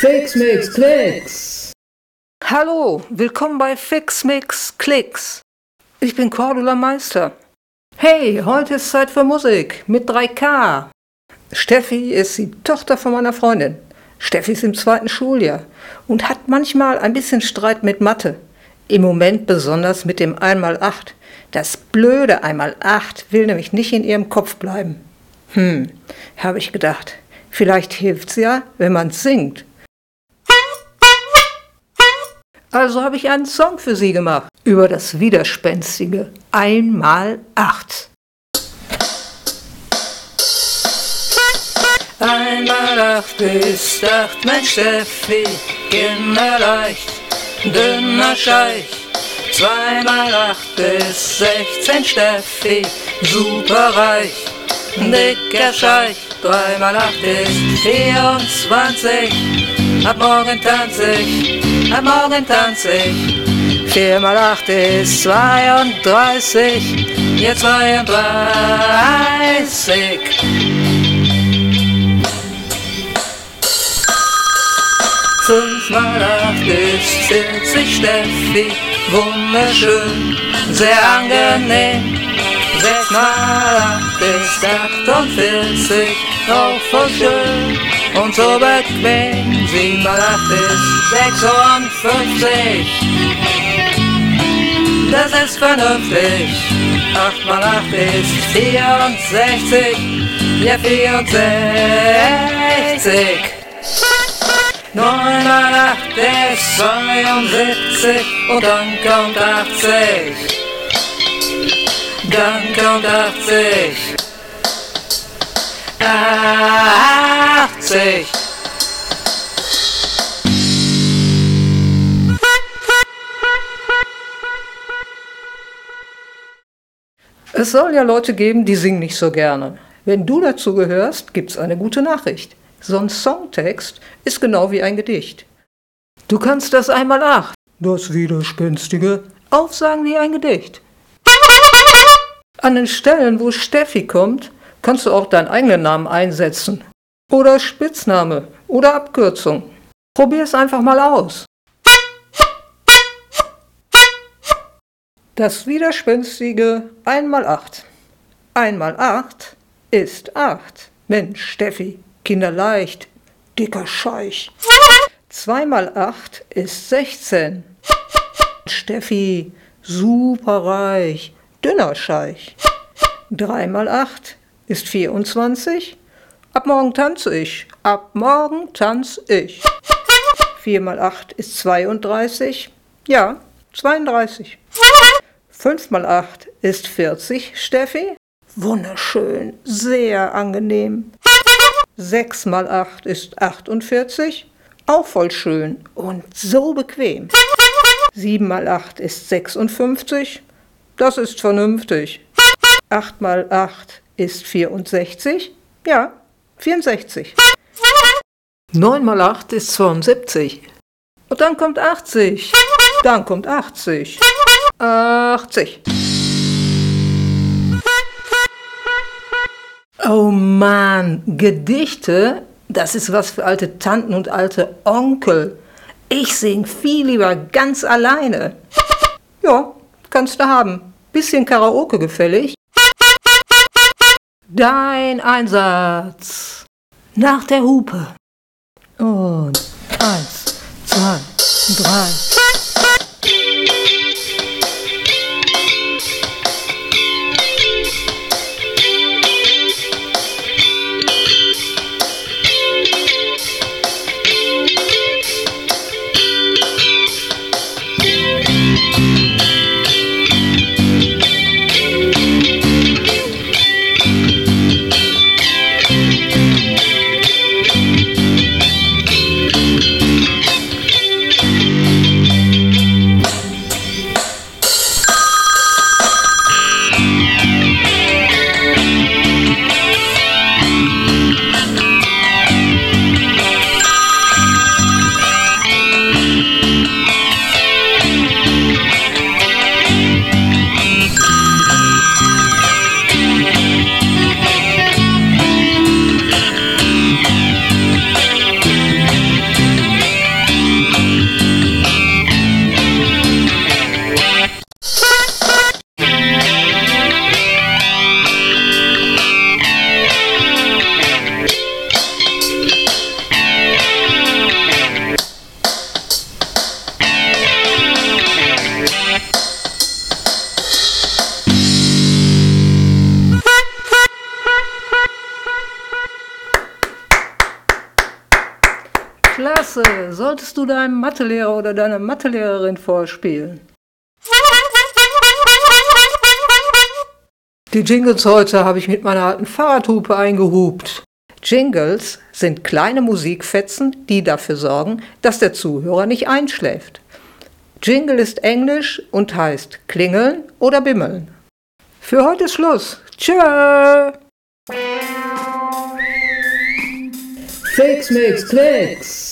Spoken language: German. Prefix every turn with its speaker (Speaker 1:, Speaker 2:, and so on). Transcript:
Speaker 1: Fix Mix Klicks.
Speaker 2: Hallo, willkommen bei Fix Mix Klicks. Ich bin Cordula Meister. Hey, heute ist Zeit für Musik mit 3K. Steffi ist die Tochter von meiner Freundin. Steffi ist im zweiten Schuljahr und hat manchmal ein bisschen Streit mit Mathe. Im Moment besonders mit dem 1x8. Das blöde 1x8 will nämlich nicht in ihrem Kopf bleiben. Hm, habe ich gedacht. Vielleicht hilft's ja, wenn man singt. Also habe ich einen Song für sie gemacht über das widerspenstige Einmal acht. Einmal acht ist acht, mein Steffi, kinderleicht, dünner Scheich. Zweimal acht ist sechzehn, Steffi, superreich, dicker Scheich. Dreimal acht ist vierundzwanzig, ab morgen tanz ich, ab morgen tanz ich. Vier mal acht ist zweiunddreißig, jetzt zweiunddreißig. Fünf mal acht ist vierzig, Steffi, wunderschön, sehr angenehm sechs Mal ist 48 auch voll schön und so bequem. Sieben mal acht ist 56. Das ist vernünftig. 8 mal 8 ist 64. Ja, 64. 9 mal 8 ist 72 und dann kommt 80. Gang Gang 80. 80. Es soll ja Leute geben, die singen nicht so gerne. Wenn du dazu gehörst, gibt's eine gute Nachricht. So ein Songtext ist genau wie ein Gedicht. Du kannst das einmal acht, das Widerspenstige, aufsagen wie ein Gedicht. An den Stellen, wo Steffi kommt, kannst du auch deinen eigenen Namen einsetzen. Oder Spitzname oder Abkürzung. Probier es einfach mal aus. Das widerspenstige 1 mal 8. 1 mal 8 ist 8. Mensch, Steffi, kinderleicht, dicker Scheich. 2 mal 8 ist 16. Steffi, superreich, dünner Scheich. 3 mal 8 ist 24. Ab morgen tanze ich. Ab morgen tanze ich. 4 mal 8 ist 32. Ja, 32. 5 mal 8 ist 40, Steffi. Wunderschön, sehr angenehm. 6 mal 8 ist 48. Auch voll schön und so bequem. 7 mal 8 ist 56. Das ist vernünftig. 8 mal 8 ist 64. Ja, 64. 9 mal 8 ist 72. Und dann kommt 80. Dann kommt 80. 80. Oh Mann, Gedichte, das ist was für alte Tanten und alte Onkel. Ich sing viel lieber ganz alleine. Ja, kannst du haben. Bisschen Karaoke gefällig. Dein Einsatz. Nach der Hupe. Und eins, zwei, drei. thank Klasse! Solltest du deinem Mathelehrer oder deiner Mathelehrerin vorspielen. Die Jingles heute habe ich mit meiner alten Fahrradhupe eingehupt. Jingles sind kleine Musikfetzen, die dafür sorgen, dass der Zuhörer nicht einschläft. Jingle ist Englisch und heißt klingeln oder bimmeln. Für heute ist Schluss. Tschö!
Speaker 1: Fix, Mix, Klicks.